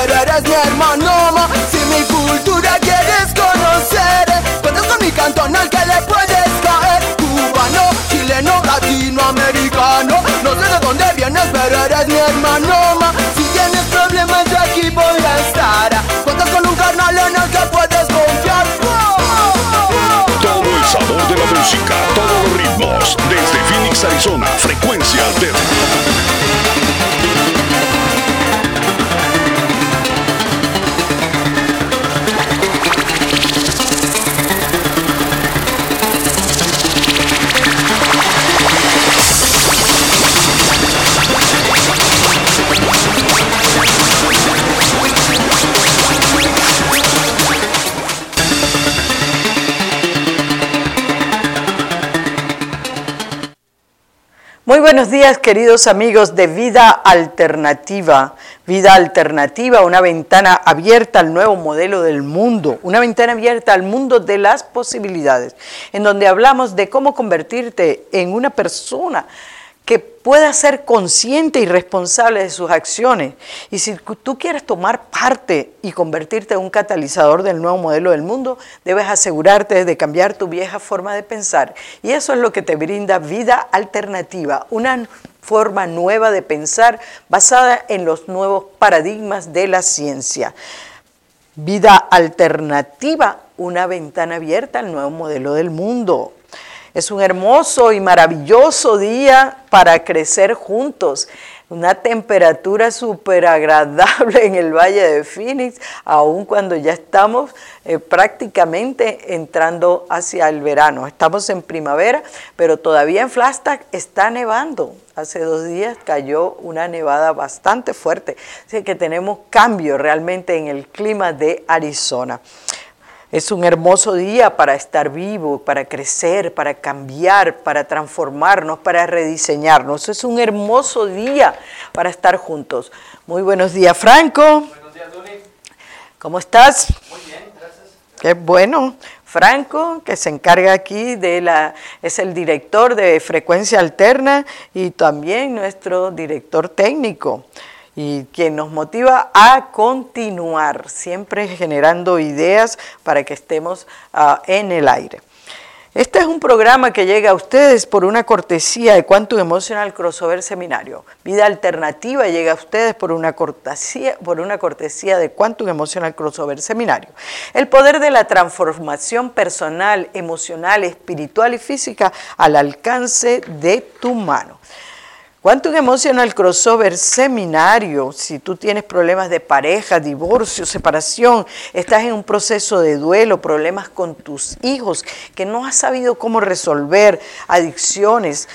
pero eres mi hermano. ma. Si mi cultura quieres conocer, cuentas con mi cantón al que le puedes caer. Cubano, chileno, latinoamericano. No sé de dónde vienes, pero eres mi hermano. ma. Si tienes problemas, yo aquí voy a estar. Cuentas con un carnal en el que puedes confiar. Todo el sabor de la música, todos los ritmos. Desde Phoenix, Arizona, frecuencia alterna. Buenos días, queridos amigos de Vida Alternativa. Vida Alternativa, una ventana abierta al nuevo modelo del mundo, una ventana abierta al mundo de las posibilidades, en donde hablamos de cómo convertirte en una persona que pueda ser consciente y responsable de sus acciones. Y si tú quieres tomar parte y convertirte en un catalizador del nuevo modelo del mundo, debes asegurarte de cambiar tu vieja forma de pensar. Y eso es lo que te brinda vida alternativa, una forma nueva de pensar basada en los nuevos paradigmas de la ciencia. Vida alternativa, una ventana abierta al nuevo modelo del mundo. Es un hermoso y maravilloso día para crecer juntos. Una temperatura súper agradable en el Valle de Phoenix, aun cuando ya estamos eh, prácticamente entrando hacia el verano. Estamos en primavera, pero todavía en Flagstaff está nevando. Hace dos días cayó una nevada bastante fuerte, así que tenemos cambio realmente en el clima de Arizona. Es un hermoso día para estar vivo, para crecer, para cambiar, para transformarnos, para rediseñarnos. Es un hermoso día para estar juntos. Muy buenos días, Franco. Buenos días, Duni. ¿Cómo estás? Muy bien, gracias. Qué bueno. Franco, que se encarga aquí de la, es el director de Frecuencia Alterna y también nuestro director técnico y quien nos motiva a continuar, siempre generando ideas para que estemos ah, en el aire. Este es un programa que llega a ustedes por una cortesía de Quantum Emotional Crossover Seminario. Vida Alternativa llega a ustedes por una cortesía, por una cortesía de Quantum Emotional Crossover Seminario. El poder de la transformación personal, emocional, espiritual y física al alcance de tu mano. Quantum Emotional Crossover Seminario, si tú tienes problemas de pareja, divorcio, separación, estás en un proceso de duelo, problemas con tus hijos que no has sabido cómo resolver, adicciones,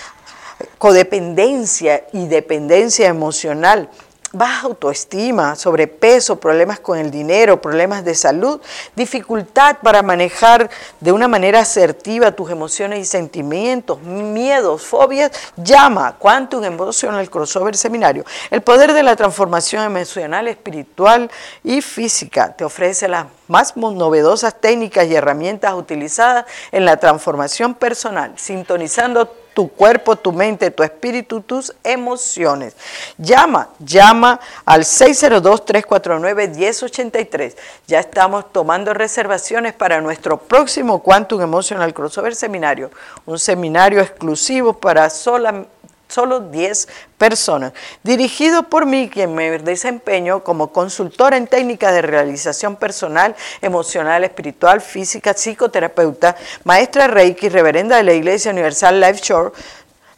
codependencia y dependencia emocional, baja autoestima, sobrepeso, problemas con el dinero, problemas de salud, dificultad para manejar de una manera asertiva tus emociones y sentimientos, miedos, fobias, llama Quantum Emotional Crossover Seminario. El poder de la transformación emocional, espiritual y física te ofrece las más novedosas técnicas y herramientas utilizadas en la transformación personal, sintonizando tu cuerpo, tu mente, tu espíritu, tus emociones. Llama, llama al 602-349-1083. Ya estamos tomando reservaciones para nuestro próximo Quantum Emotional Crossover Seminario, un seminario exclusivo para sola, solo 10 personas, dirigido por mí, quien me desempeño como consultora en técnicas de realización personal, emocional, espiritual, física, psicoterapeuta, maestra Reiki, reverenda de la Iglesia Universal Life Shore,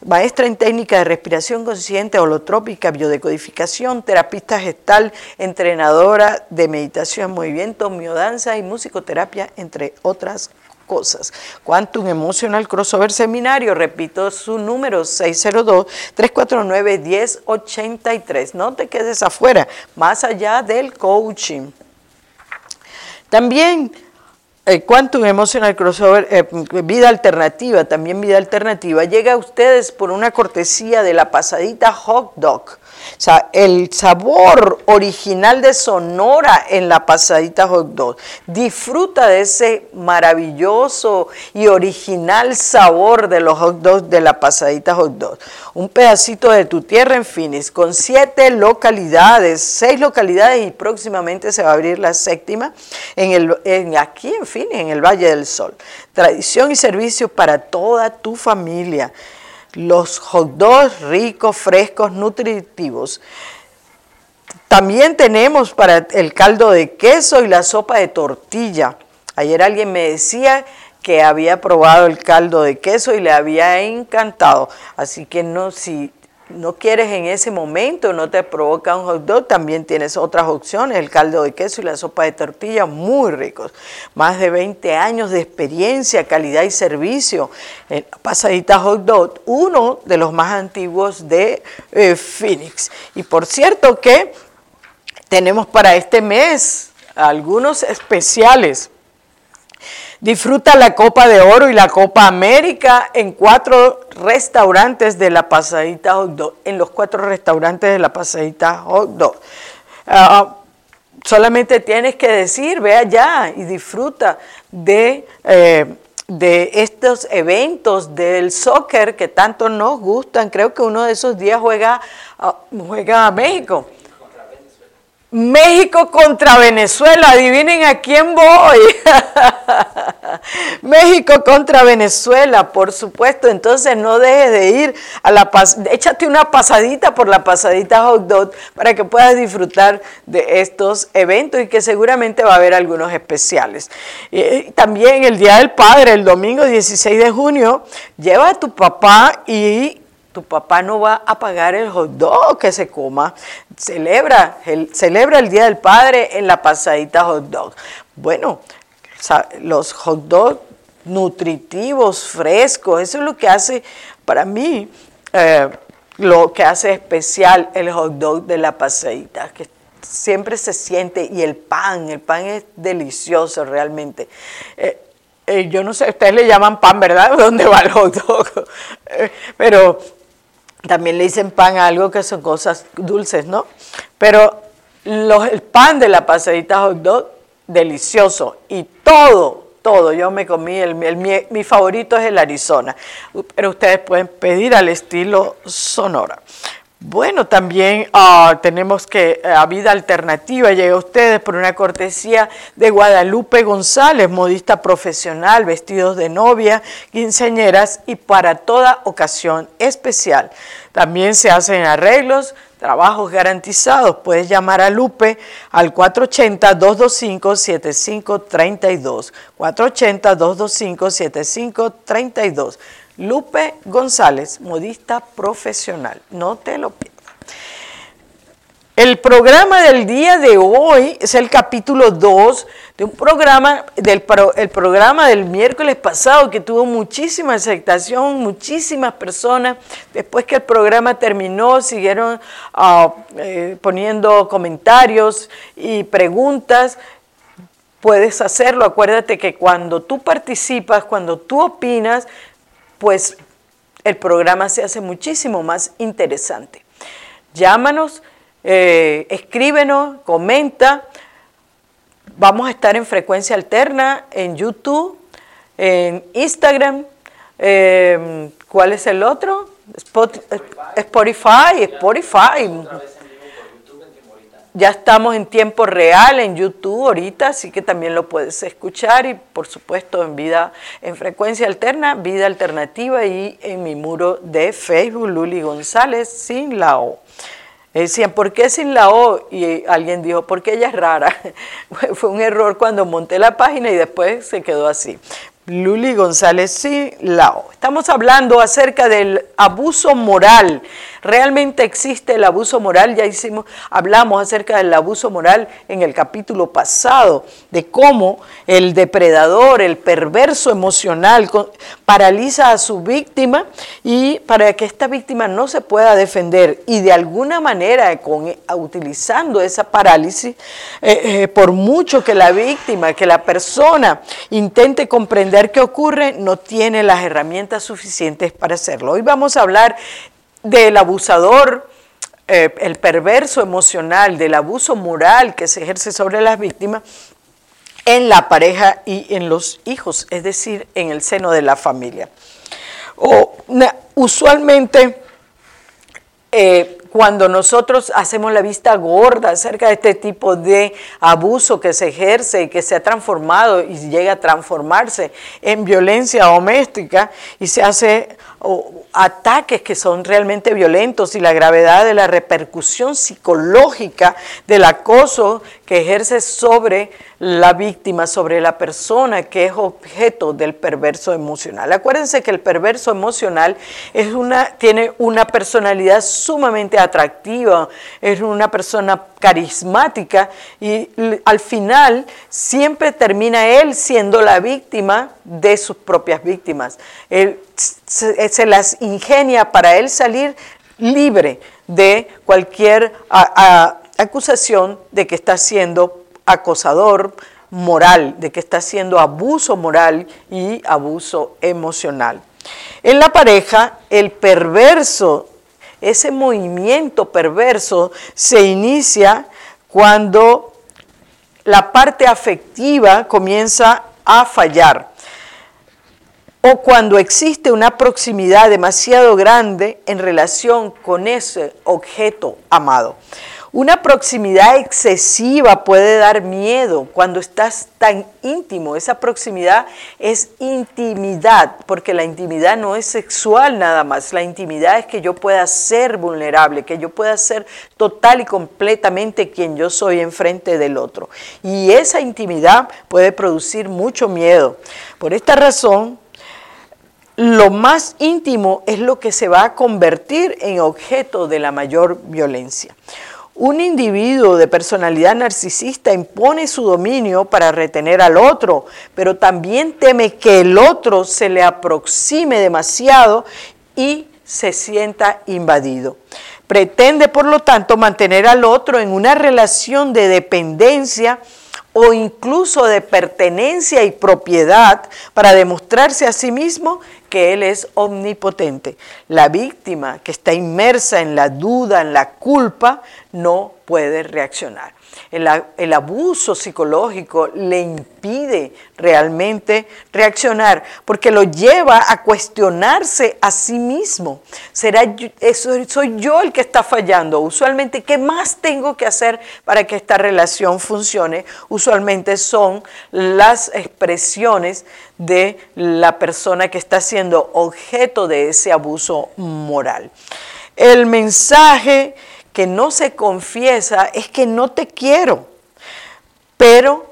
maestra en técnica de respiración consciente, holotrópica, biodecodificación, terapista gestal, entrenadora de meditación, movimiento, miodanza y musicoterapia, entre otras cosas. Quantum Emotional Crossover Seminario, repito su número 602-349-1083. No te quedes afuera, más allá del coaching. También eh, Quantum Emotional Crossover, eh, Vida Alternativa, también Vida Alternativa, llega a ustedes por una cortesía de la pasadita Hot Dog. O sea, el sabor original de Sonora en la pasadita hot dog. Disfruta de ese maravilloso y original sabor de los hot dogs de la pasadita hot dog. Un pedacito de tu tierra en Phoenix con siete localidades, seis localidades y próximamente se va a abrir la séptima en el, aquí en Phoenix, en el Valle del Sol. Tradición y servicio para toda tu familia los hot dogs ricos, frescos, nutritivos. También tenemos para el caldo de queso y la sopa de tortilla. Ayer alguien me decía que había probado el caldo de queso y le había encantado. Así que no, si no quieres en ese momento, no te provoca un hot dog, también tienes otras opciones, el caldo de queso y la sopa de tortilla, muy ricos. Más de 20 años de experiencia, calidad y servicio. Pasadita Hot Dog, uno de los más antiguos de eh, Phoenix. Y por cierto que tenemos para este mes algunos especiales. Disfruta la Copa de Oro y la Copa América en cuatro restaurantes de la Pasadita Hot. En los cuatro restaurantes de la Pasadita Hot Dog. Ah, solamente tienes que decir, ve allá y disfruta de, eh, de estos eventos del soccer que tanto nos gustan. Creo que uno de esos días juega, ah, juega a México. México contra Venezuela, adivinen a quién voy. México contra Venezuela, por supuesto. Entonces no dejes de ir a la échate una pasadita por la pasadita hot dog para que puedas disfrutar de estos eventos y que seguramente va a haber algunos especiales. también el Día del Padre, el domingo 16 de junio, lleva a tu papá y tu papá no va a pagar el hot dog que se coma. Celebra el, celebra el Día del Padre en la pasadita hot dog. Bueno, los hot dogs nutritivos, frescos, eso es lo que hace para mí, eh, lo que hace especial el hot dog de la pasadita, que siempre se siente, y el pan, el pan es delicioso realmente. Eh, eh, yo no sé, ustedes le llaman pan, ¿verdad? ¿Dónde va el hot dog? pero también le dicen pan a algo que son cosas dulces, ¿no? Pero el pan de la pasadita hot dog, delicioso. Y todo, todo. Yo me comí, el, mi, favorito es el Arizona. Pero ustedes pueden pedir al estilo Sonora. Bueno, también ah, tenemos que a eh, Vida Alternativa llega a ustedes por una cortesía de Guadalupe González, modista profesional, vestidos de novia, quinceañeras y para toda ocasión especial. También se hacen arreglos, trabajos garantizados. Puedes llamar a Lupe al 480-225-7532. 480-225-7532. Lupe González, modista profesional. No te lo pierdas. El programa del día de hoy es el capítulo 2 de un programa, del el programa del miércoles pasado que tuvo muchísima aceptación, muchísimas personas. Después que el programa terminó, siguieron ah, eh, poniendo comentarios y preguntas. Puedes hacerlo. Acuérdate que cuando tú participas, cuando tú opinas, pues el programa se hace muchísimo más interesante. Llámanos, eh, escríbenos, comenta. Vamos a estar en frecuencia alterna en YouTube, en Instagram. Eh, ¿Cuál es el otro? Spotify, Spotify. Ya estamos en tiempo real en YouTube ahorita, así que también lo puedes escuchar y por supuesto en vida, en frecuencia alterna, vida alternativa y en mi muro de Facebook, Luli González, sin la O. Decían, ¿por qué sin la O? Y alguien dijo, porque ella es rara. Fue un error cuando monté la página y después se quedó así. Luli González sin la O. Estamos hablando acerca del abuso moral ¿Realmente existe el abuso moral? Ya hicimos, hablamos acerca del abuso moral en el capítulo pasado, de cómo el depredador, el perverso emocional, paraliza a su víctima y para que esta víctima no se pueda defender y de alguna manera con, utilizando esa parálisis, eh, eh, por mucho que la víctima, que la persona intente comprender qué ocurre, no tiene las herramientas suficientes para hacerlo. Hoy vamos a hablar del abusador eh, el perverso emocional, del abuso moral que se ejerce sobre las víctimas en la pareja y en los hijos, es decir, en el seno de la familia. O, usualmente, eh, cuando nosotros hacemos la vista gorda acerca de este tipo de abuso que se ejerce y que se ha transformado y llega a transformarse en violencia doméstica y se hace ataques que son realmente violentos y la gravedad de la repercusión psicológica del acoso que ejerce sobre la víctima, sobre la persona que es objeto del perverso emocional. Acuérdense que el perverso emocional es una, tiene una personalidad sumamente atractiva, es una persona carismática y al final siempre termina él siendo la víctima de sus propias víctimas. Él se, las ingenia para él salir libre de cualquier acusación de que está siendo acosador moral, de que está haciendo abuso moral y abuso emocional. En la pareja, el perverso, ese movimiento perverso se inicia cuando la parte afectiva comienza a fallar o cuando existe una proximidad demasiado grande en relación con ese objeto amado. Una proximidad excesiva puede dar miedo cuando estás tan íntimo. Esa proximidad es intimidad, porque la intimidad no es sexual nada más. La intimidad es que yo pueda ser vulnerable, que yo pueda ser total y completamente quien yo soy enfrente del otro. Y esa intimidad puede producir mucho miedo. Por esta razón, lo más íntimo es lo que se va a convertir en objeto de la mayor violencia. Un individuo de personalidad narcisista impone su dominio para retener al otro, pero también teme que el otro se le aproxime demasiado y se sienta invadido. Pretende, por lo tanto, mantener al otro en una relación de dependencia o incluso de pertenencia y propiedad para demostrarse a sí mismo que Él es omnipotente. La víctima que está inmersa en la duda, en la culpa, no puede reaccionar el, abuso psicológico le impide realmente reaccionar, porque lo lleva a cuestionarse a sí mismo. ¿Será eso, soy yo el que está fallando? Usualmente, ¿qué más tengo que hacer para que esta relación funcione? Usualmente son las expresiones de la persona que está siendo objeto de ese abuso moral. El mensaje que no se confiesa es que no te quiero, pero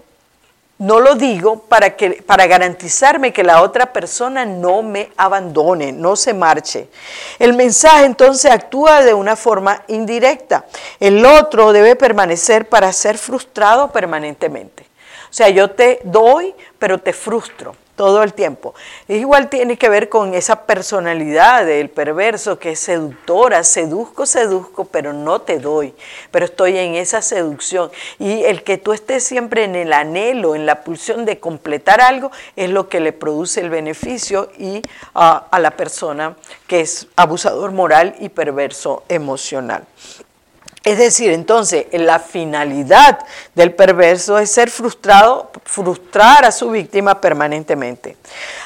no lo digo para, que, para garantizarme que la otra persona no me abandone, no se marche. El mensaje entonces actúa de una forma indirecta. El otro debe permanecer para ser frustrado permanentemente. O sea, yo te doy, pero te frustro todo el tiempo. Igual tiene que ver con esa personalidad del perverso que es seductora, seduzco, seduzco, pero no te doy, pero estoy en esa seducción. Y el que tú estés siempre en el anhelo, en la pulsión de completar algo, es lo que le produce el beneficio y a la persona que es abusador moral y perverso emocional. Es decir, entonces, la finalidad del perverso es ser frustrado, frustrar a su víctima permanentemente.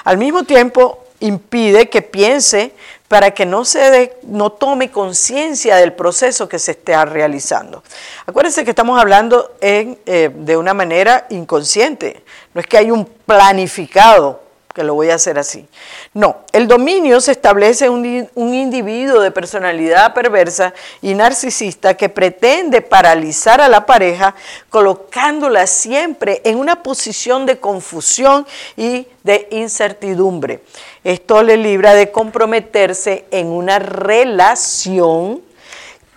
Al mismo tiempo, impide que piense para que no, se no tome conciencia del proceso que se está realizando. Acuérdense que estamos hablando eh, de una manera inconsciente, no es que hay un planificado que lo voy a hacer así. No, el dominio se establece un, un individuo de personalidad perversa y narcisista que pretende paralizar a la pareja colocándola siempre en una posición de confusión y de incertidumbre. Esto le libra de comprometerse en una relación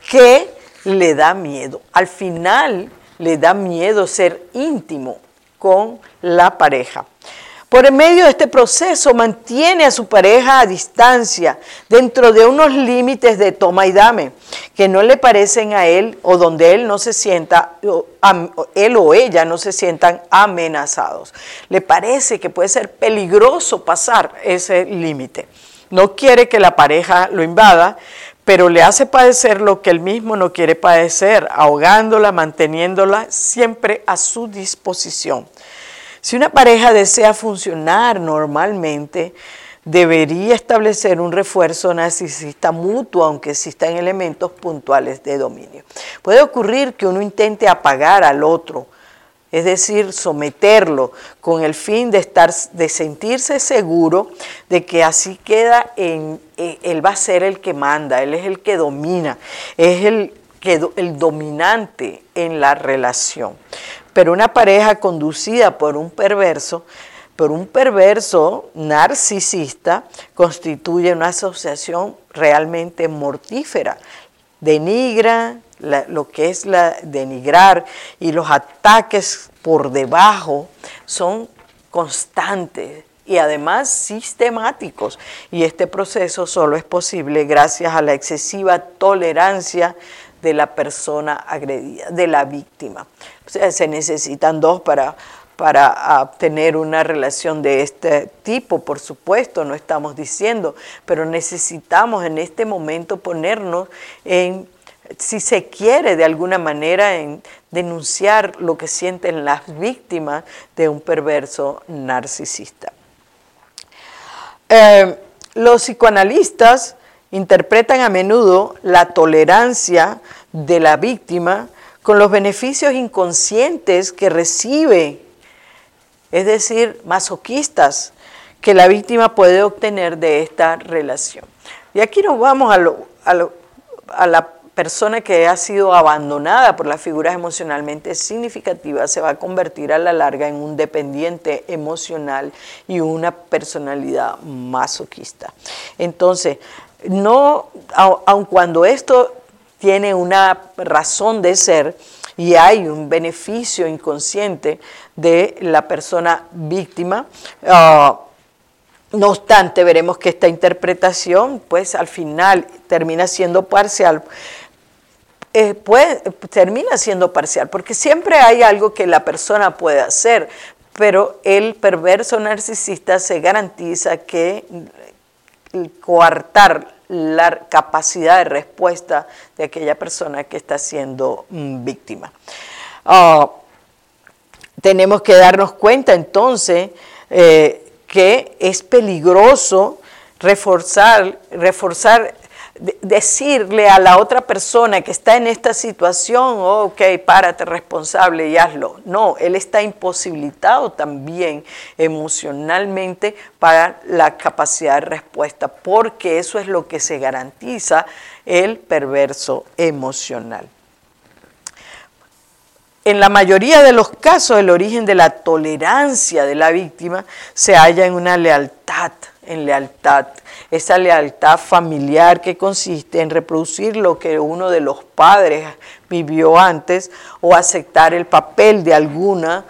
que le da miedo. Al final le da miedo ser íntimo con la pareja. Por medio de este proceso mantiene a su pareja a distancia, dentro de unos límites de toma y dame, que no le parecen a él o donde él no se sienta, él o ella no se sientan amenazados. Le parece que puede ser peligroso pasar ese límite. No quiere que la pareja lo invada, pero le hace padecer lo que él mismo no quiere padecer, ahogándola, manteniéndola siempre a su disposición. Si una pareja desea funcionar normalmente, debería establecer un refuerzo narcisista mutuo, aunque existan elementos puntuales de dominio. Puede ocurrir que uno intente apagar al otro, es decir, someterlo con el fin de estar, de sentirse seguro de que así queda en, eh, él va a ser el que manda, él es el que domina, es el, el dominante en la relación. Pero una pareja conducida por un perverso pero un perverso narcisista constituye una asociación realmente mortífera. Denigra lo que es la denigrar y los ataques por debajo son constantes y además sistemáticos. Y este proceso solo es posible gracias a la excesiva tolerancia de la persona agredida, de la víctima. Se necesitan dos para para tener una relación de este tipo, por supuesto, no estamos diciendo, pero necesitamos en este momento ponernos en, si se quiere de alguna manera, en denunciar lo que sienten las víctimas de un perverso narcisista. Eh, los psicoanalistas interpretan a menudo la tolerancia de la víctima con los beneficios inconscientes que recibe es decir, masoquistas, que la víctima puede obtener de esta relación. Y aquí nos vamos a, la persona que ha sido abandonada por las figuras emocionalmente significativas se va a convertir a la larga en un dependiente emocional y una personalidad masoquista. Entonces, no, aun cuando esto tiene una razón de ser, y hay un beneficio inconsciente de la persona víctima. Ah, no obstante, veremos que esta interpretación, pues al final termina siendo parcial. Eh, termina siendo parcial, porque siempre hay algo que la persona puede hacer, pero el perverso narcisista se garantiza que coartar la capacidad de respuesta de aquella persona que está siendo mm, víctima. Ah, tenemos que darnos cuenta entonces eh, que es peligroso reforzar, reforzar decirle a la otra persona que está en esta situación, oh, ok, párate responsable y hazlo. No, él está imposibilitado también emocionalmente para la capacidad de respuesta, porque eso es lo que se garantiza el perverso emocional. En la mayoría de los casos, el origen de la tolerancia de la víctima se halla en una lealtad, en lealtad, esa lealtad familiar que consiste en reproducir lo que uno de los padres vivió antes o aceptar el papel de alguna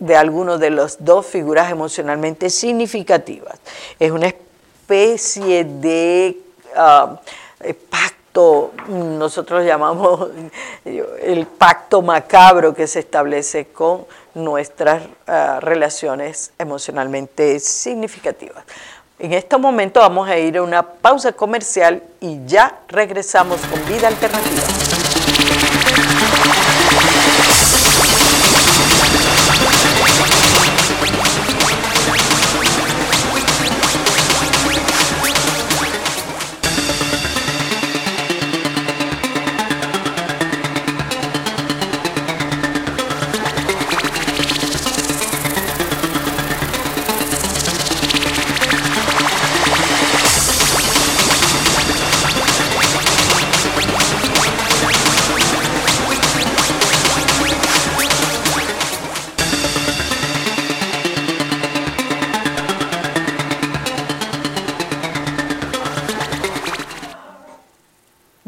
de alguno de las dos figuras emocionalmente significativas. Es una especie de uh, pacto nosotros llamamos el pacto macabro que se establece con nuestras ah, relaciones emocionalmente significativas. En este momento vamos a ir a una pausa comercial y ya regresamos con vida alternativa.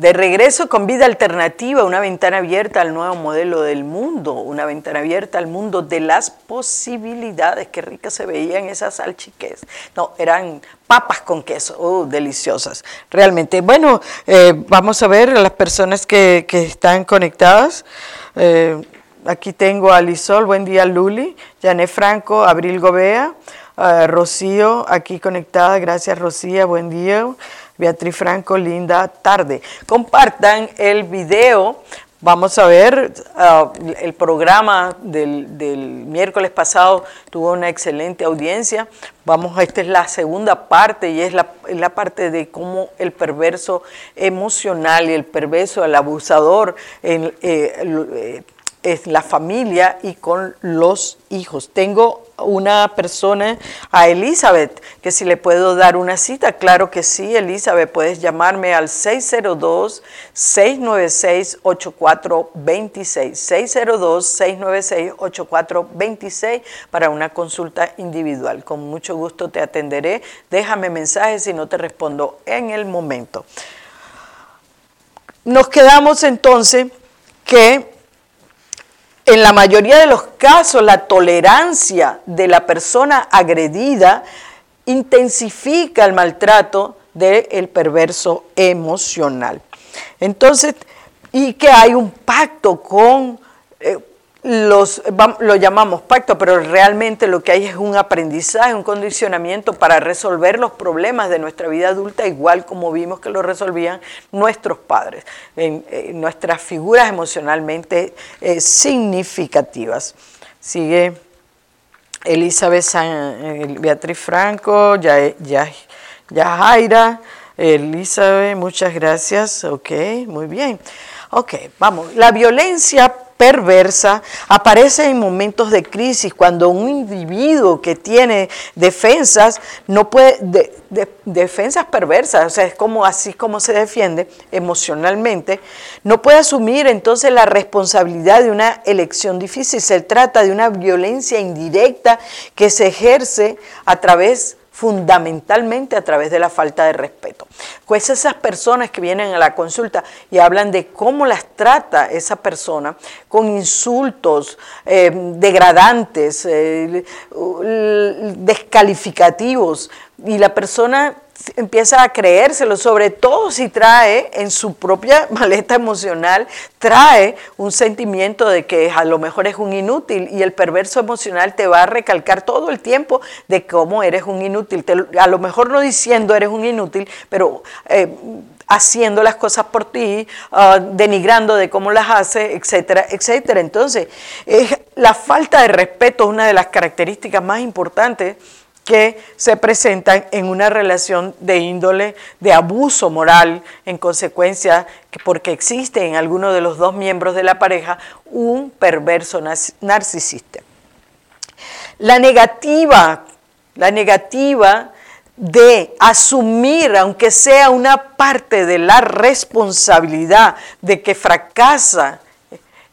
De regreso con vida alternativa, una ventana abierta al nuevo modelo del mundo, una ventana abierta al mundo de las posibilidades. Qué ricas se veían esas salchiques. No, eran papas con queso, oh, deliciosas, realmente. Bueno, eh, vamos a ver a las personas que, están conectadas. Eh, aquí tengo a Lisol, buen día Luli, Jané Franco, Abril Gobea, Rocío, aquí conectada, gracias Rocío, buen día. Beatriz Franco, linda tarde. Compartan el video. Vamos a ver, ah, el programa del, miércoles pasado tuvo una excelente audiencia. Vamos, esta es la segunda parte y es la, la parte de cómo el perverso emocional y el perverso, el abusador, eh, eh, es la familia y con los hijos. Tengo una persona, a Elizabeth, que si le puedo dar una cita, claro que sí, Elizabeth, puedes llamarme al 602-696-8426, 602-696-8426 para una consulta individual. Con mucho gusto te atenderé. Déjame mensajes si no te respondo en el momento. Nos quedamos entonces que en la mayoría de los casos, la tolerancia de la persona agredida intensifica el maltrato del perverso emocional. Entonces, y que hay un pacto con eh, los, lo llamamos pacto, pero realmente lo que hay es un aprendizaje, un condicionamiento para resolver los problemas de nuestra vida adulta, igual como vimos que lo resolvían nuestros padres, en, nuestras figuras emocionalmente eh, significativas. Sigue Elizabeth eh, Beatriz Franco, ya, ya, Jaira, Elizabeth, muchas gracias. Ok, muy bien. Ok, vamos. La violencia perversa aparece en momentos de crisis, cuando un individuo que tiene defensas no puede, defensas perversas, o sea, es como así como se defiende emocionalmente, no puede asumir entonces la responsabilidad de una elección difícil. Se trata de una violencia indirecta que se ejerce a través fundamentalmente a través de la falta de respeto. Pues esas personas que vienen a la consulta y hablan de cómo las trata esa persona con insultos eh, degradantes, eh, descalificativos, y la persona empieza a creérselo, sobre todo si trae en su propia maleta emocional, trae un sentimiento de que a lo mejor es un inútil y el perverso emocional te va a recalcar todo el tiempo de cómo eres un inútil, a lo mejor no diciendo eres un inútil, pero... Eh, haciendo las cosas por ti, ah, denigrando de cómo las hace, etcétera, etcétera. Entonces, la falta de respeto es una de las características más importantes que se presentan en una relación de índole de abuso moral en consecuencia porque existe en alguno de los dos miembros de la pareja un perverso narcisista. La negativa, la negativa de asumir, aunque sea una parte de la responsabilidad de que fracasa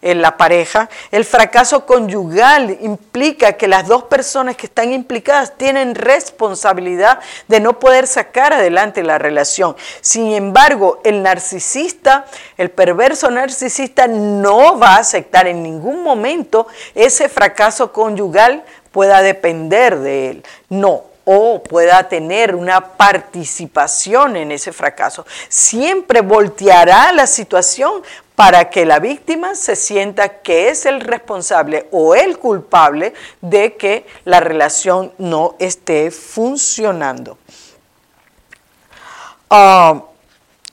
en la pareja. El fracaso conyugal implica que las dos personas que están implicadas tienen responsabilidad de no poder sacar adelante la relación. Sin embargo, el narcisista, el perverso narcisista, no va a aceptar en ningún momento ese fracaso conyugal pueda depender de él. No, o pueda tener una participación en ese fracaso. Siempre volteará la situación para que la víctima se sienta que es el responsable o el culpable de que la relación no esté funcionando. Ah,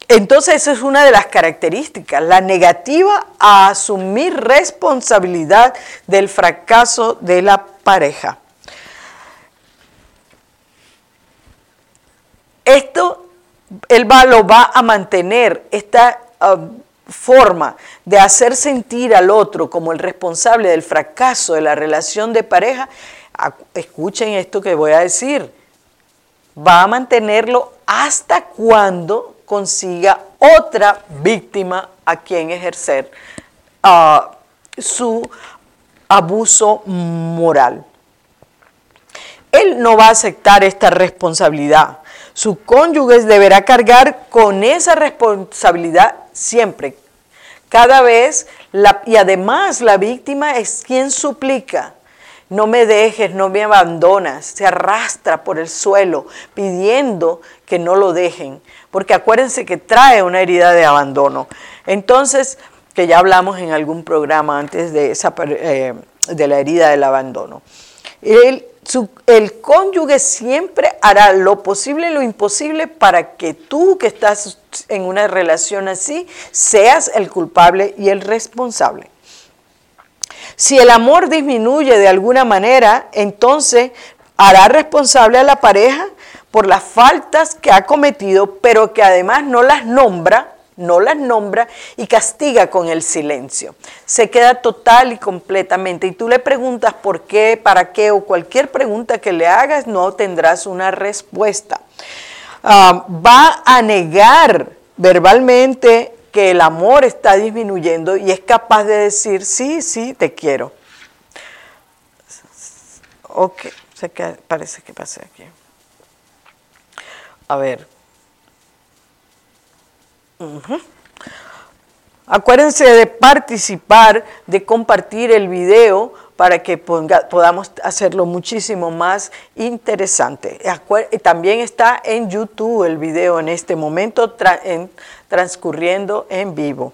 entonces, esa es una de las características, la negativa a asumir responsabilidad del fracaso de la pareja. Esto, él lo va a mantener, esta ah, forma de hacer sentir al otro como el responsable del fracaso de la relación de pareja, escuchen esto que voy a decir, va a mantenerlo hasta cuando consiga otra víctima a quien ejercer ah, su abuso moral. Él no va a aceptar esta responsabilidad. Su cónyuge deberá cargar con esa responsabilidad siempre, cada vez, y además la víctima es quien suplica. No me dejes, no me abandonas. Se arrastra por el suelo pidiendo que no lo dejen, porque acuérdense que trae una herida de abandono. Entonces, que ya hablamos en algún programa antes de, esa, eh, de la herida del abandono. El cónyuge siempre hará lo posible y lo imposible para que tú que estás en una relación así seas el culpable y el responsable. Si el amor disminuye de alguna manera, entonces hará responsable a la pareja por las faltas que ha cometido, pero que además no las nombra no las nombra y castiga con el silencio. Se queda total y completamente. Y tú le preguntas por qué, para qué o cualquier pregunta que le hagas, no tendrás una respuesta. Ah, va a negar verbalmente que el amor está disminuyendo y es capaz de decir, sí, sí, te quiero. Ok, parece que pasé aquí. A ver, Acuérdense de participar, de compartir el video para que podamos hacerlo muchísimo más interesante. También está en YouTube el video en este momento transcurriendo en vivo.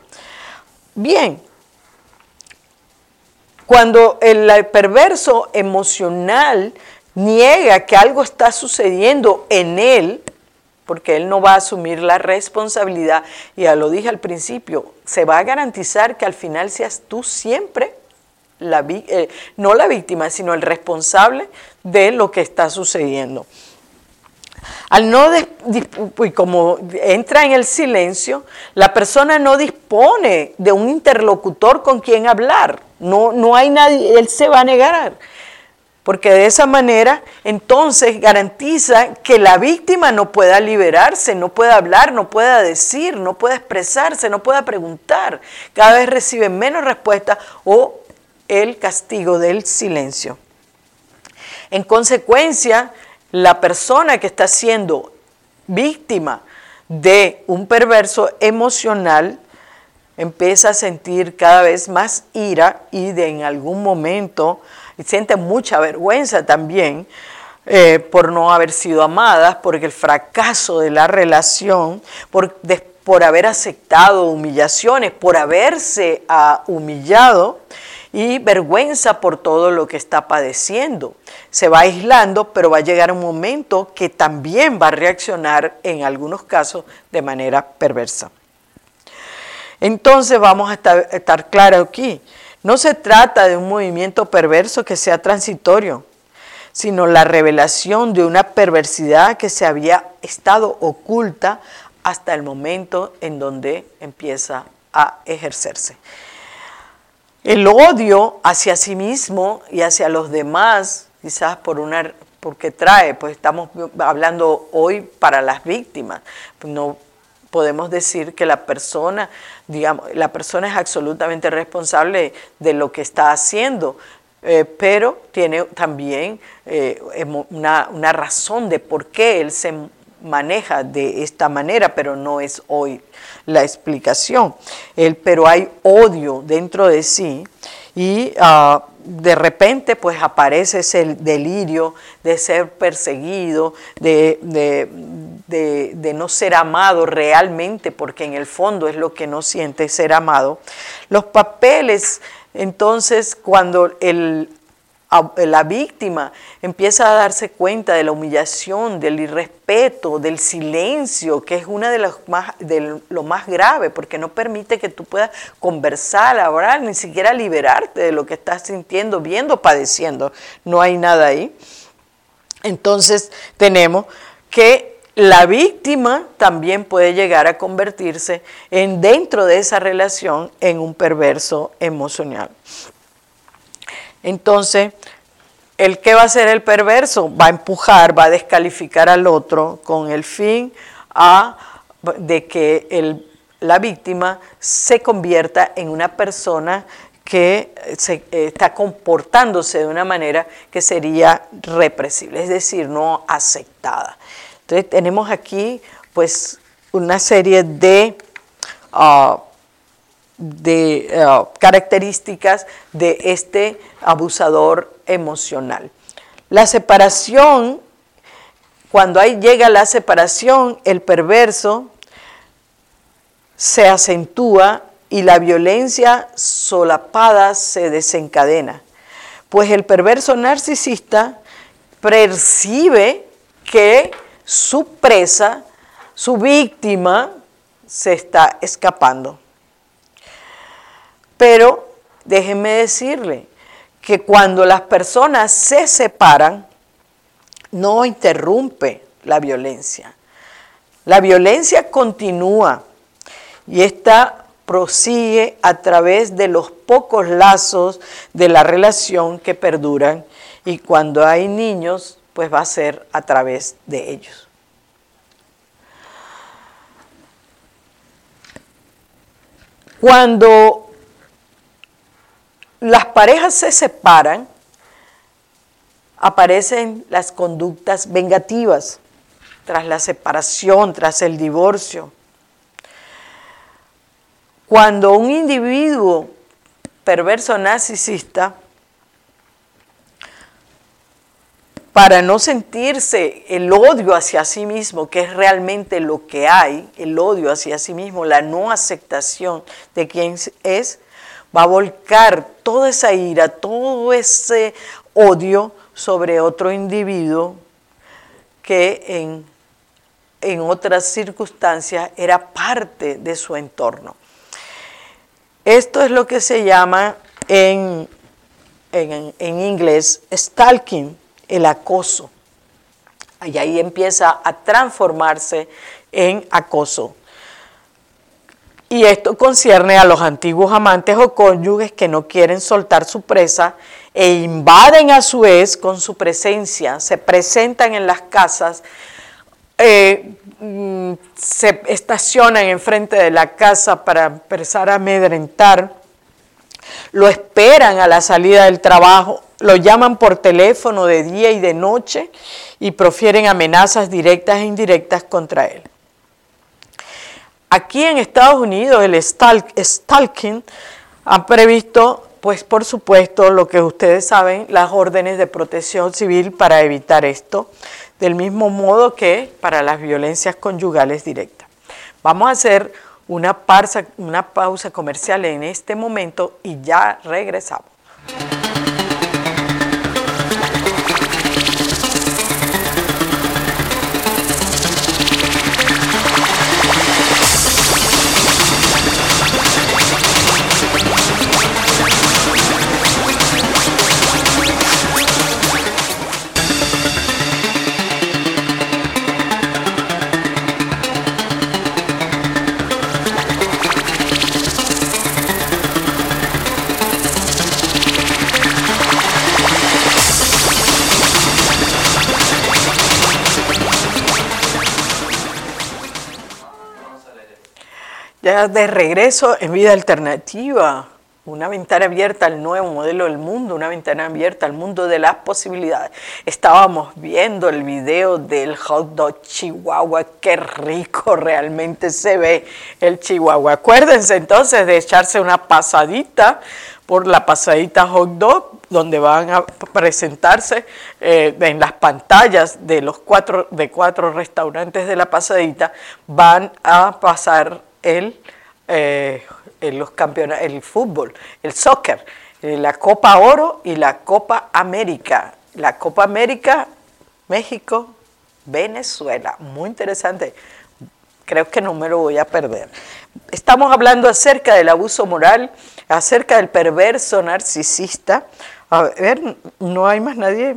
Bien, cuando el perverso emocional niega que algo está sucediendo en él, porque él no va a asumir la responsabilidad. Y ya lo dije al principio, se va a garantizar que al final seas tú siempre, la, eh, no la víctima, sino el responsable de lo que está sucediendo. Al no, y como entra en el silencio, la persona no dispone de un interlocutor con quien hablar. No, no hay nadie, él se va a negar porque de esa manera entonces garantiza que la víctima no pueda liberarse, no pueda hablar, no pueda decir, no pueda expresarse, no pueda preguntar. Cada vez recibe menos respuesta o el castigo del silencio. En consecuencia, la persona que está siendo víctima de un perverso emocional empieza a sentir cada vez más ira y de en algún momento y sienten mucha vergüenza también eh, por no haber sido amadas, por el fracaso de la relación, por, por haber aceptado humillaciones, por haberse ah, humillado y vergüenza por todo lo que está padeciendo. Se va aislando, pero va a llegar un momento que también va a reaccionar en algunos casos de manera perversa. Entonces vamos a estar, estar claros aquí. No se trata de un movimiento perverso que sea transitorio, sino la revelación de una perversidad que se había estado oculta hasta el momento en donde empieza a ejercerse. El odio hacia sí mismo y hacia los demás, quizás por una porque trae, pues estamos hablando hoy para las víctimas, no podemos decir que la persona, digamos, la persona es absolutamente responsable de lo que está haciendo, eh, pero tiene también eh, una, una, razón de por qué él se maneja de esta manera, pero no es hoy la explicación. El, pero hay odio dentro de sí y uh, de repente pues aparece ese delirio de ser perseguido, de, no ser amado realmente, porque en el fondo es lo que no siente ser amado. Los papeles, entonces, cuando el la víctima empieza a darse cuenta de la humillación, del irrespeto, del silencio, que es una de las más de lo más grave, porque no permite que tú puedas conversar, hablar, ni siquiera liberarte de lo que estás sintiendo, viendo, padeciendo. No hay nada ahí. Entonces tenemos que la víctima también puede llegar a convertirse en dentro de esa relación en un perverso emocional. Entonces, ¿el qué va a hacer el perverso? Va a empujar, va a descalificar al otro con el fin de que la víctima se convierta en una persona que se, está comportándose de una manera que sería represible, es decir, no aceptada. Entonces tenemos aquí pues una serie de ah, eh, características de este abusador emocional. La separación, cuando ahí llega la separación, el perverso se acentúa y la violencia solapada se desencadena. Pues el perverso narcisista percibe que su presa, su víctima, se está escapando. Pero déjenme decirle que cuando las personas se separan, no interrumpe la violencia. La violencia continúa y esta prosigue a través de los pocos lazos de la relación que perduran y cuando hay niños, pues va a ser a través de ellos. Cuando las parejas se separan, aparecen las conductas vengativas tras la separación, tras el divorcio. Cuando un individuo perverso narcisista, para no sentirse el odio hacia sí mismo, que es realmente lo que hay, el odio hacia sí mismo, la no aceptación de quien es, va a volcar toda esa ira, todo ese odio sobre otro individuo que en, en otras circunstancias era parte de su entorno. Esto es lo que se llama en, en, en inglés stalking, el acoso. Y ahí empieza a transformarse en acoso. Y esto concierne a los antiguos amantes o cónyuges que no quieren soltar su presa e invaden a su vez con su presencia, se presentan en las casas, eh, mm, se estacionan enfrente de la casa para empezar a amedrentar, lo esperan a la salida del trabajo, lo llaman por teléfono de día y de noche y profieren amenazas directas e indirectas contra él. Aquí en Estados Unidos el stalking ha previsto, pues por supuesto, lo que ustedes saben, las órdenes de protección civil para evitar esto, del mismo modo que para las violencias conyugales directas. Vamos a hacer una, una pausa comercial en este momento y ya regresamos. Ya de regreso en vida alternativa, una ventana abierta al nuevo modelo del mundo, una ventana abierta al mundo de las posibilidades. Estábamos viendo el video del hot dog chihuahua, qué rico realmente se ve el chihuahua. Acuérdense entonces de echarse una pasadita por la pasadita hot dog, donde van a presentarse eh, en las pantallas de los cuatro, de cuatro restaurantes de la pasadita, van a pasar el, eh, los campeonatos, el fútbol, el soccer, eh, la Copa Oro y la Copa América. La Copa América, México, Venezuela. Muy interesante. Creo que no me lo voy a perder. Estamos hablando acerca del abuso moral, acerca del perverso narcisista. A ver, no hay más nadie.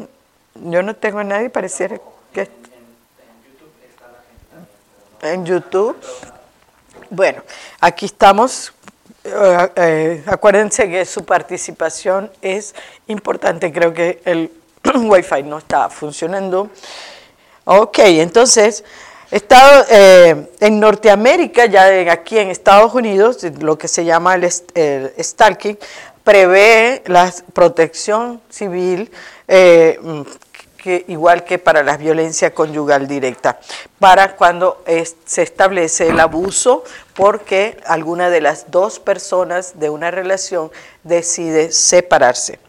Yo no tengo a nadie, pareciera que... En YouTube. Bueno, aquí estamos. Eh, eh, acuérdense que su participación es importante. Creo que el Wi-Fi no está funcionando. Ok, entonces, estado, eh, en Norteamérica, ya aquí en Estados Unidos, lo que se llama el, stalking, prevé la protección civil igual que para la violencia conyugal directa, para cuando se establece el abuso porque alguna de las dos personas de una relación decide separarse.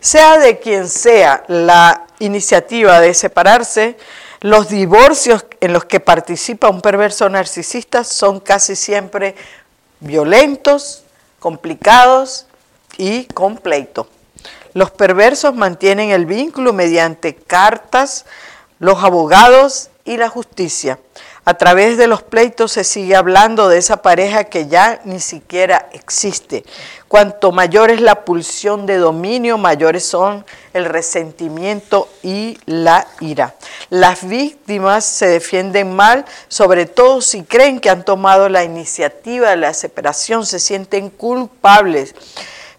Sea de quien sea la iniciativa de separarse, los divorcios en los que participa un perverso narcisista son casi siempre violentos, complicados y completos. Los perversos mantienen el vínculo mediante cartas, los abogados y la justicia. A través de los pleitos se sigue hablando de esa pareja que ya ni siquiera existe. Cuanto mayor es la pulsión de dominio, mayores son el resentimiento y la ira. Las víctimas se defienden mal, sobre todo si creen que han tomado la iniciativa de la separación, se sienten culpables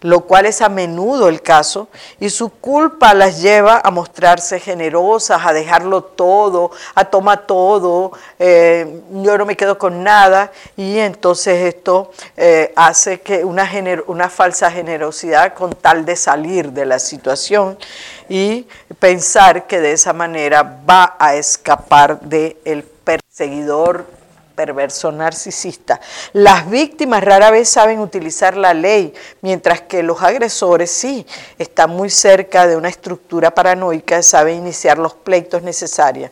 lo cual es a menudo el caso, y su culpa las lleva a mostrarse generosas, a dejarlo todo, a tomar todo, eh, yo no me quedo con nada, y entonces esto eh, hace que una, una falsa generosidad con tal de salir de la situación y pensar que de esa manera va a escapar del perseguidor perverso narcisista. Las víctimas rara vez saben utilizar la ley, mientras que los agresores sí, están muy cerca de una estructura paranoica, saben iniciar los pleitos necesarios.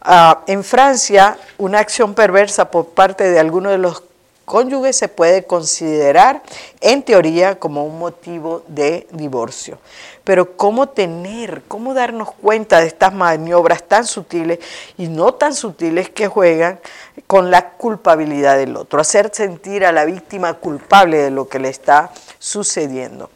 Ah, en Francia, una acción perversa por parte de alguno de los cónyuges se puede considerar, en teoría, como un motivo de divorcio. Pero ¿cómo tener, cómo darnos cuenta de estas maniobras tan sutiles y no tan sutiles que juegan con la culpabilidad del otro? Hacer sentir a la víctima culpable de lo que le está sucediendo.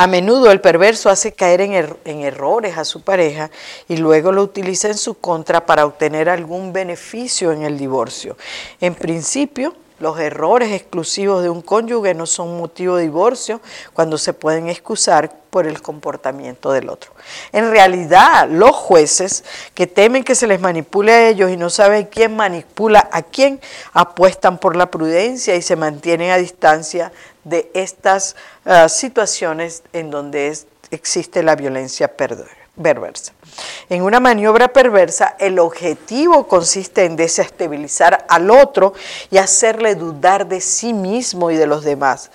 A menudo el perverso hace caer en, en, errores a su pareja y luego lo utiliza en su contra para obtener algún beneficio en el divorcio. En principio, los errores exclusivos de un cónyuge no son motivo de divorcio cuando se pueden excusar por el comportamiento del otro. En realidad, los jueces que temen que se les manipule a ellos y no saben quién manipula a quién, apuestan por la prudencia y se mantienen a distancia de estas ah, situaciones en donde existe la violencia perversa. En una maniobra perversa, el objetivo consiste en desestabilizar al otro y hacerle dudar de sí mismo y de los demás.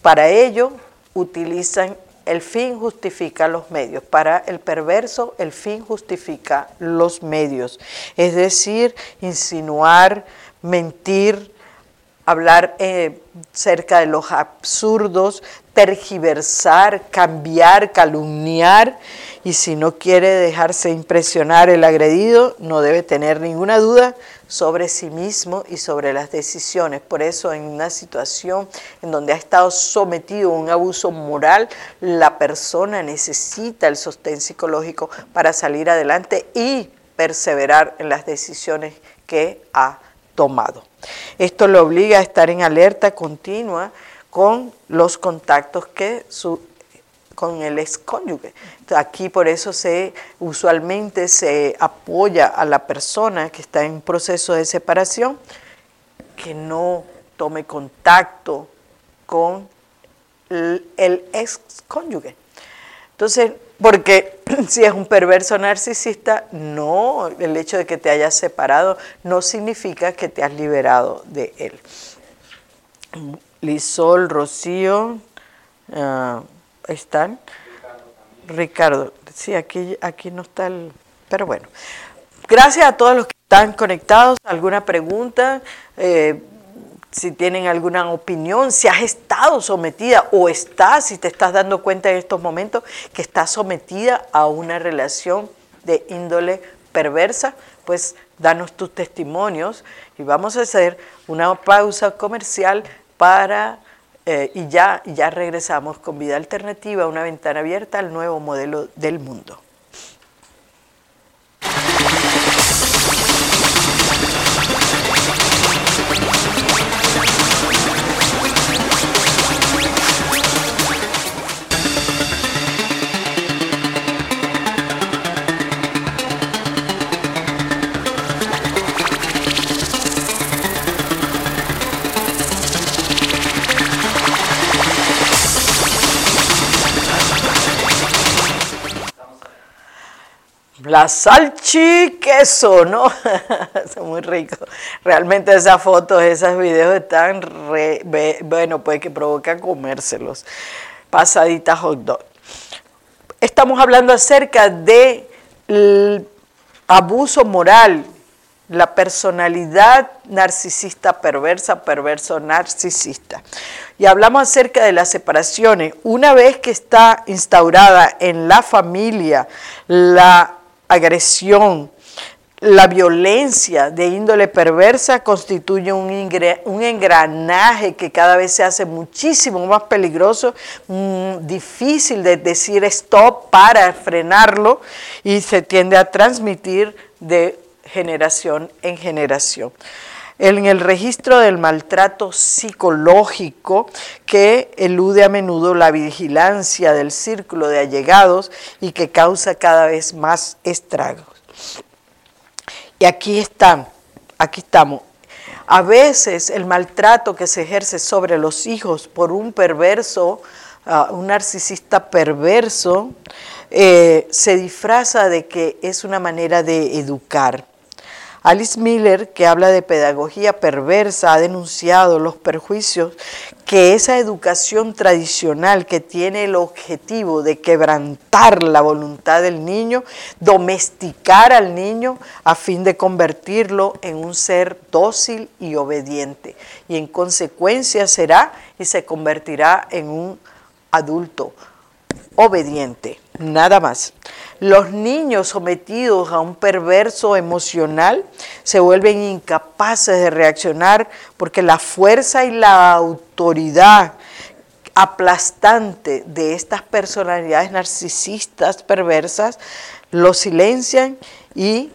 Para ello, utilizan el fin justifica los medios. Para el perverso, el fin justifica los medios. Es decir, insinuar, mentir, hablar eh, cerca de los absurdos, tergiversar, cambiar, calumniar y si no quiere dejarse impresionar el agredido, no debe tener ninguna duda sobre sí mismo y sobre las decisiones. Por eso en una situación en donde ha estado sometido a un abuso moral, la persona necesita el sostén psicológico para salir adelante y perseverar en las decisiones que ha tomado. Esto lo obliga a estar en alerta continua con los contactos que su, con el excónyuge. Aquí por eso se usualmente se apoya a la persona que está en proceso de separación que no tome contacto con el, el excónyuge. Entonces, porque si es un perverso narcisista, no, el hecho de que te hayas separado no significa que te has liberado de él. Lisol, Rocío, uh, ¿están? Ricardo, sí, aquí, aquí no está el... Pero bueno, gracias a todos los que están conectados. ¿Alguna pregunta? Eh, si tienen alguna opinión, si has estado sometida o estás, si te estás dando cuenta en estos momentos que estás sometida a una relación de índole perversa, pues danos tus testimonios y vamos a hacer una pausa comercial para eh, y ya, ya regresamos con vida alternativa, una ventana abierta al nuevo modelo del mundo. La salchi queso, ¿no? es muy rico. Realmente esas fotos, esos videos están, bueno, pues que provocan comérselos. Pasadita hot dog. Estamos hablando acerca del abuso moral la personalidad narcisista perversa, perverso narcisista. Y hablamos acerca de las separaciones. Una vez que está instaurada en la familia la agresión, la violencia de índole perversa constituye un, engranaje que cada vez se hace muchísimo más peligroso, mm, difícil de decir stop para frenarlo y se tiende a transmitir de generación en generación. En el registro del maltrato psicológico que elude a menudo la vigilancia del círculo de allegados y que causa cada vez más estragos. Y aquí están, aquí estamos. A veces el maltrato que se ejerce sobre los hijos por un perverso, ah, un narcisista perverso, eh, se disfraza de que es una manera de educar. Alice Miller, que habla de pedagogía perversa, ha denunciado los perjuicios que esa educación tradicional que tiene el objetivo de quebrantar la voluntad del niño, domesticar al niño a fin de convertirlo en un ser dócil y obediente. Y en consecuencia será y se convertirá en un adulto obediente, nada más. Los niños sometidos a un perverso emocional se vuelven incapaces de reaccionar porque la fuerza y la autoridad aplastante de estas personalidades narcisistas perversas los silencian y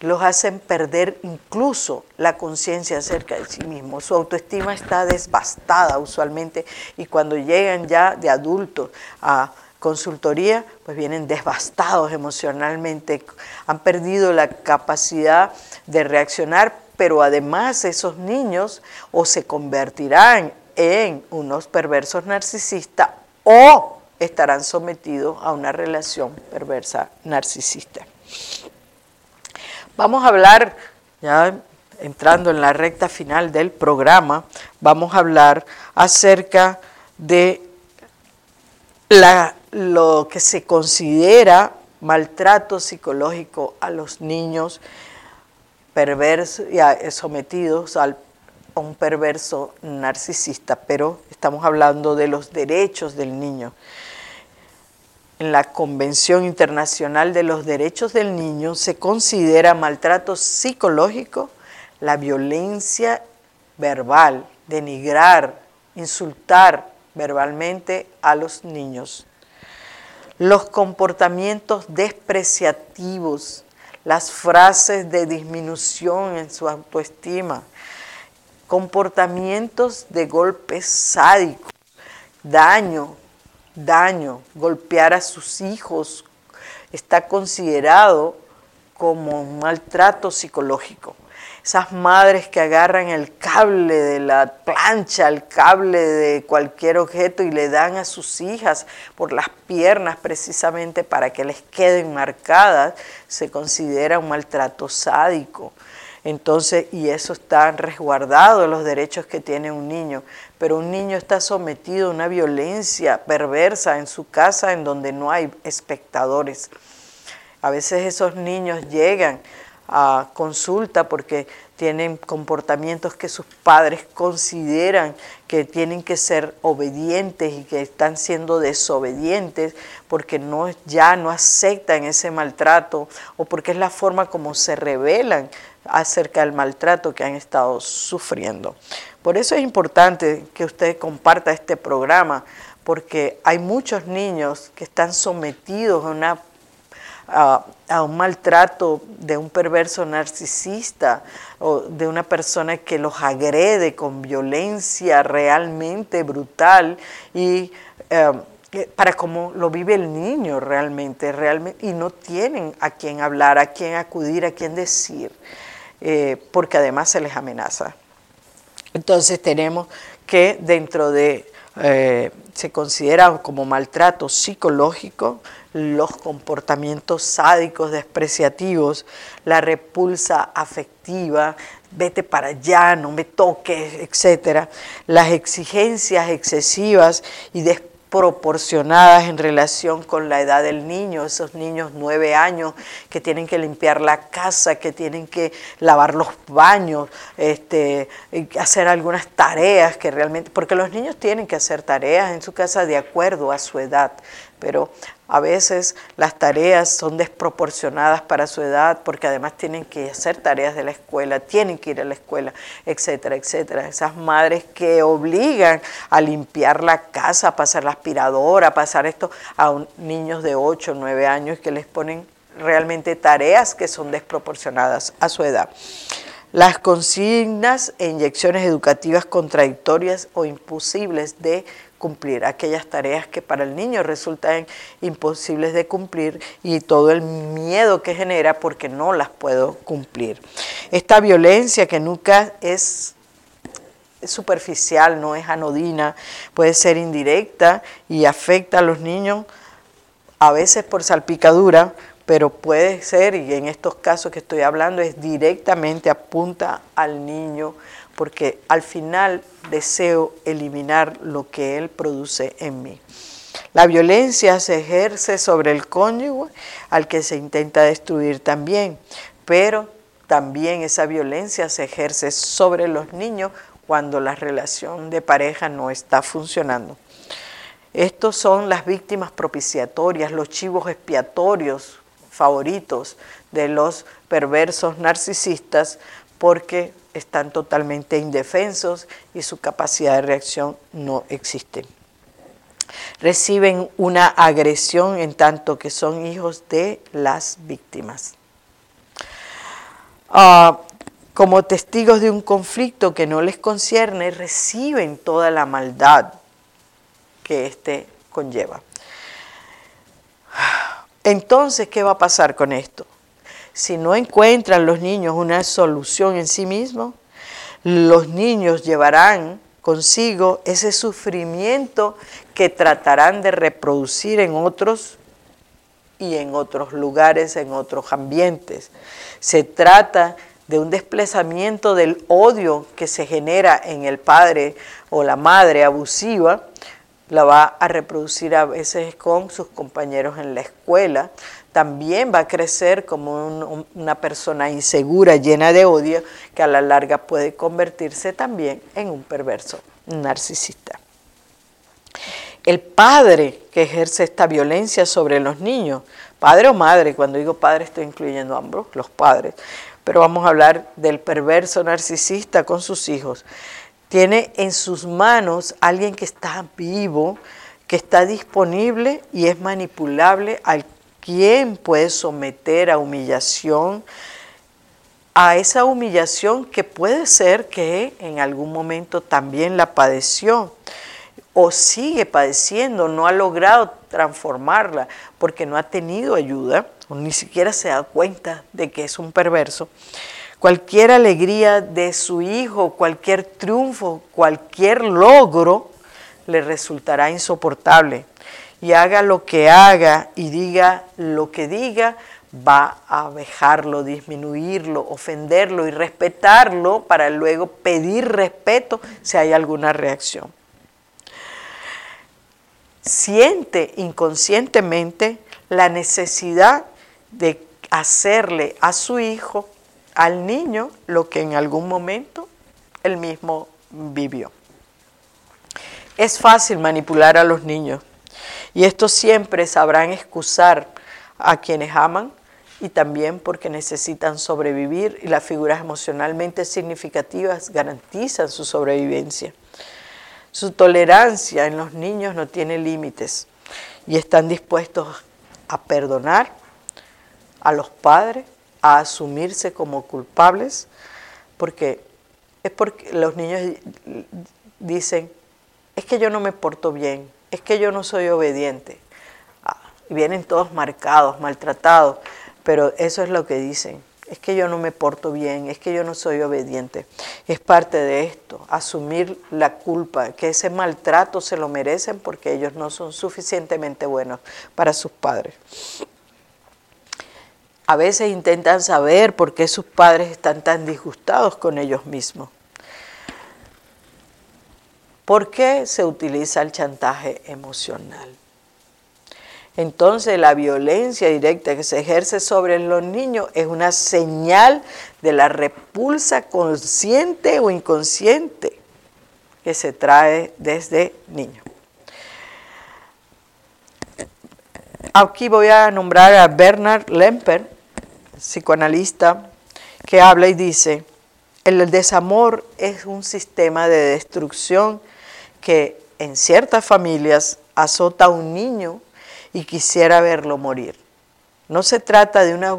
los hacen perder incluso la conciencia acerca de sí mismos. Su autoestima está devastada usualmente y cuando llegan ya de adultos a consultoría, pues vienen devastados emocionalmente, han perdido la capacidad de reaccionar, pero además esos niños o se convertirán en unos perversos narcisistas o estarán sometidos a una relación perversa narcisista. Vamos a hablar, ya entrando en la recta final del programa, vamos a hablar acerca de la lo que se considera maltrato psicológico a los niños perversos y sometidos a un perverso narcisista, pero estamos hablando de los derechos del niño. En la Convención Internacional de los Derechos del Niño se considera maltrato psicológico la violencia verbal, denigrar, insultar verbalmente a los niños los comportamientos despreciativos, las frases de disminución en su autoestima, comportamientos de golpes sádicos, daño, daño, golpear a sus hijos, está considerado como un maltrato psicológico esas madres que agarran el cable de la plancha, el cable de cualquier objeto y le dan a sus hijas por las piernas precisamente para que les queden marcadas, se considera un maltrato sádico. Entonces, y eso está resguardado los derechos que tiene un niño, pero un niño está sometido a una violencia perversa en su casa en donde no hay espectadores. A veces esos niños llegan a consulta porque tienen comportamientos que sus padres consideran que tienen que ser obedientes y que están siendo desobedientes porque no, ya no aceptan ese maltrato o porque es la forma como se revelan acerca del maltrato que han estado sufriendo. Por eso es importante que usted comparta este programa porque hay muchos niños que están sometidos a una a, un maltrato de un perverso narcisista o de una persona que los agrede con violencia realmente brutal y eh, para cómo lo vive el niño realmente, realmente y no tienen a quién hablar, a quién acudir, a quién decir, eh, porque además se les amenaza. Entonces tenemos que dentro de, eh, se considera como maltrato psicológico, los comportamientos sádicos, despreciativos, la repulsa afectiva, vete para allá, no me toques, etc. Las exigencias excesivas y desproporcionadas en relación con la edad del niño, esos niños nueve años que tienen que limpiar la casa, que tienen que lavar los baños, este, hacer algunas tareas que realmente, porque los niños tienen que hacer tareas en su casa de acuerdo a su edad, pero a veces las tareas son desproporcionadas para su edad porque además tienen que hacer tareas de la escuela, tienen que ir a la escuela, etcétera, etcétera. Esas madres que obligan a limpiar la casa, a pasar la aspiradora, a pasar esto a niños de 8 o 9 años que les ponen realmente tareas que son desproporcionadas a su edad. Las consignas e inyecciones educativas contradictorias o imposibles de cumplir aquellas tareas que para el niño resultan imposibles de cumplir y todo el miedo que genera porque no las puedo cumplir. Esta violencia que nunca es superficial, no es anodina, puede ser indirecta y afecta a los niños a veces por salpicadura, pero puede ser, y en estos casos que estoy hablando, es directamente apunta al niño porque al final deseo eliminar lo que Él produce en mí. La violencia se ejerce sobre el cónyuge al que se intenta destruir también, pero también esa violencia se ejerce sobre los niños cuando la relación de pareja no está funcionando. Estos son las víctimas propiciatorias, los chivos expiatorios favoritos de los perversos narcisistas, porque están totalmente indefensos y su capacidad de reacción no existe. Reciben una agresión en tanto que son hijos de las víctimas. Ah, como testigos de un conflicto que no les concierne, reciben toda la maldad que éste conlleva. Entonces, ¿qué va a pasar con esto? Si no encuentran los niños una solución en sí mismos, los niños llevarán consigo ese sufrimiento que tratarán de reproducir en otros y en otros lugares, en otros ambientes. Se trata de un desplazamiento del odio que se genera en el padre o la madre abusiva, la va a reproducir a veces con sus compañeros en la escuela, también va a crecer como una persona insegura, llena de odio, que a la larga puede convertirse también en un perverso narcisista. El padre que ejerce esta violencia sobre los niños, padre o madre, cuando digo padre estoy incluyendo ambos, los padres, pero vamos a hablar del perverso narcisista con sus hijos, tiene en sus manos alguien que está vivo, que está disponible y es manipulable al ¿Quién puede someter a humillación? A esa humillación que puede ser que en algún momento también la padeció o sigue padeciendo, no ha logrado transformarla porque no ha tenido ayuda o ni siquiera se da cuenta de que es un perverso. Cualquier alegría de su hijo, cualquier triunfo, cualquier logro le resultará insoportable y haga lo que haga y diga lo que diga, va a dejarlo, disminuirlo, ofenderlo y respetarlo para luego pedir respeto si hay alguna reacción. Siente inconscientemente la necesidad de hacerle a su hijo, al niño, lo que en algún momento él mismo vivió. Es fácil manipular a los niños y estos siempre sabrán excusar a quienes aman y también porque necesitan sobrevivir y las figuras emocionalmente significativas garantizan su sobrevivencia. Su tolerancia en los niños no tiene límites y están dispuestos a perdonar a los padres, a asumirse como culpables, porque es porque los niños dicen, es que yo no me porto bien, es que yo no soy obediente. Ah, vienen todos marcados, maltratados, pero eso es lo que dicen. Es que yo no me porto bien, es que yo no soy obediente. Es parte de esto, asumir la culpa, que ese maltrato se lo merecen porque ellos no son suficientemente buenos para sus padres. A veces intentan saber por qué sus padres están tan disgustados con ellos mismos. ¿Por qué se utiliza el chantaje emocional? Entonces la violencia directa que se ejerce sobre los niños es una señal de la repulsa consciente o inconsciente que se trae desde niño. Aquí voy a nombrar a Bernard Lemper, psicoanalista, que habla y dice, el desamor es un sistema de destrucción que en ciertas familias azota a un niño y quisiera verlo morir. No se trata de una,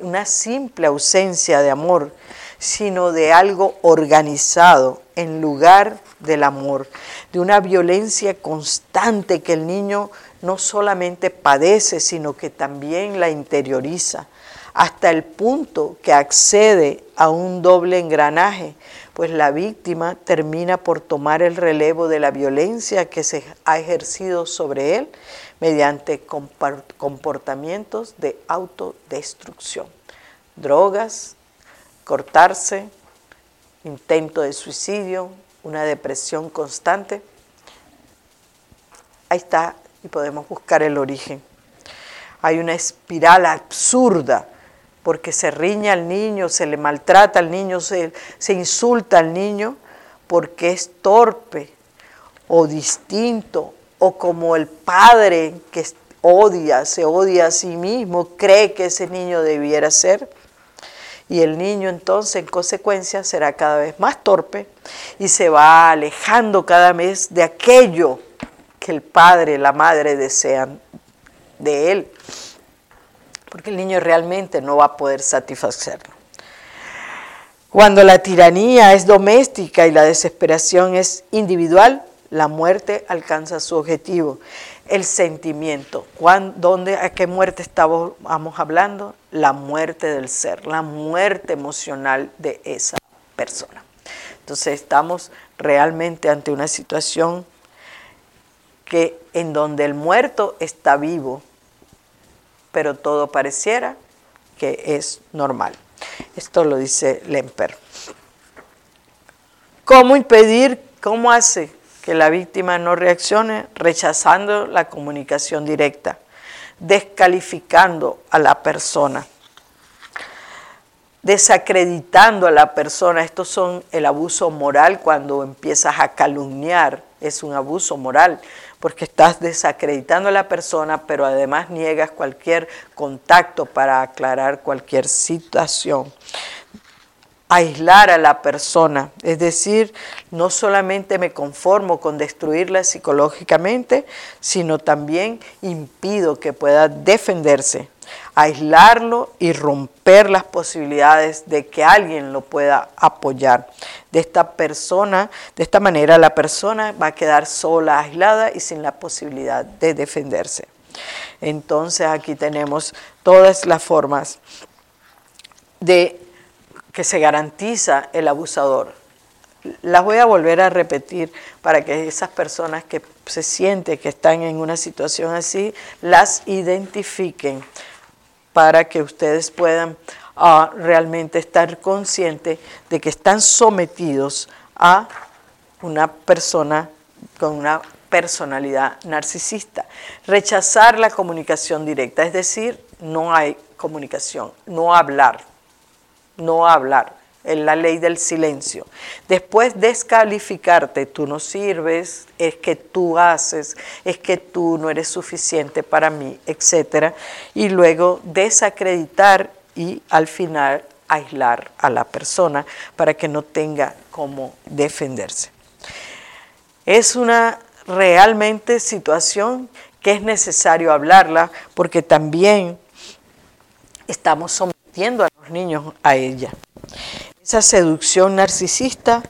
una, simple ausencia de amor, sino de algo organizado en lugar del amor, de una violencia constante que el niño no solamente padece, sino que también la interioriza, hasta el punto que accede a un doble engranaje, pues la víctima termina por tomar el relevo de la violencia que se ha ejercido sobre él mediante comportamientos de autodestrucción, drogas, cortarse, intento de suicidio, una depresión constante. Ahí está y podemos buscar el origen. Hay una espiral absurda porque se riña al niño, se le maltrata al niño, se, insulta al niño porque es torpe o distinto o como el padre que odia, se odia a sí mismo, cree que ese niño debiera ser. Y el niño entonces en consecuencia será cada vez más torpe y se va alejando cada vez de aquello que el padre, la madre desean de él. Porque el niño realmente no va a poder satisfacerlo. Cuando la tiranía es doméstica y la desesperación es individual, la muerte alcanza su objetivo. El sentimiento. ¿Dónde, ¿A qué muerte estamos hablando? La muerte del ser, la muerte emocional de esa persona. Entonces estamos realmente ante una situación que en donde el muerto está vivo, pero todo pareciera que es normal. Esto lo dice Lemper. ¿Cómo impedir, cómo hace que la víctima no reaccione rechazando la comunicación directa, descalificando a la persona, desacreditando a la persona. Estos son el abuso moral cuando empiezas a calumniar, es un abuso moral, porque estás desacreditando a la persona, pero además niegas cualquier contacto para aclarar cualquier situación aislar a la persona, es decir, no solamente me conformo con destruirla psicológicamente, sino también impido que pueda defenderse, aislarlo y romper las posibilidades de que alguien lo pueda apoyar. De esta persona, de esta manera la persona va a quedar sola, aislada y sin la posibilidad de defenderse. Entonces aquí tenemos todas las formas de que se garantiza el abusador. Las voy a volver a repetir para que esas personas que se sienten que están en una situación así, las identifiquen para que ustedes puedan ah, realmente estar conscientes de que están sometidos a una persona con una personalidad narcisista. Rechazar la comunicación directa, es decir, no hay comunicación, no hablar no hablar, en la ley del silencio. Después descalificarte, tú no sirves, es que tú haces, es que tú no eres suficiente para mí, etc. Y luego desacreditar y al final aislar a la persona para que no tenga cómo defenderse. Es una realmente situación que es necesario hablarla porque también estamos a los niños a ella. Esa seducción narcisista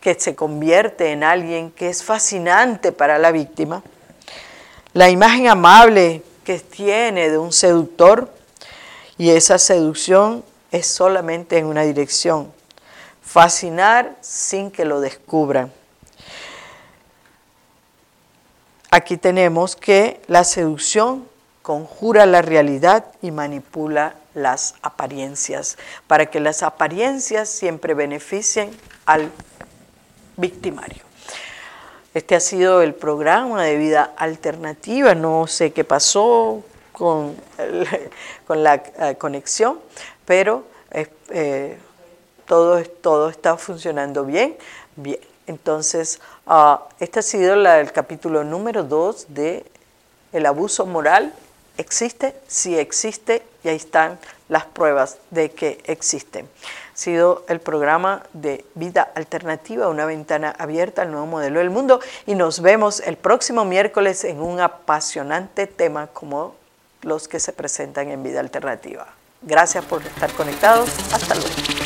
que se convierte en alguien que es fascinante para la víctima, la imagen amable que tiene de un seductor y esa seducción es solamente en una dirección, fascinar sin que lo descubran. Aquí tenemos que la seducción conjura la realidad y manipula las apariencias, para que las apariencias siempre beneficien al victimario. Este ha sido el programa de vida alternativa. No sé qué pasó con, con la eh, conexión, pero eh, todo, todo está funcionando bien. Bien, entonces, uh, este ha sido el capítulo número 2 de El abuso moral. ¿Existe? Sí existe y ahí están las pruebas de que existe. Ha sido el programa de Vida Alternativa, una ventana abierta al nuevo modelo del mundo y nos vemos el próximo miércoles en un apasionante tema como los que se presentan en Vida Alternativa. Gracias por estar conectados. Hasta luego.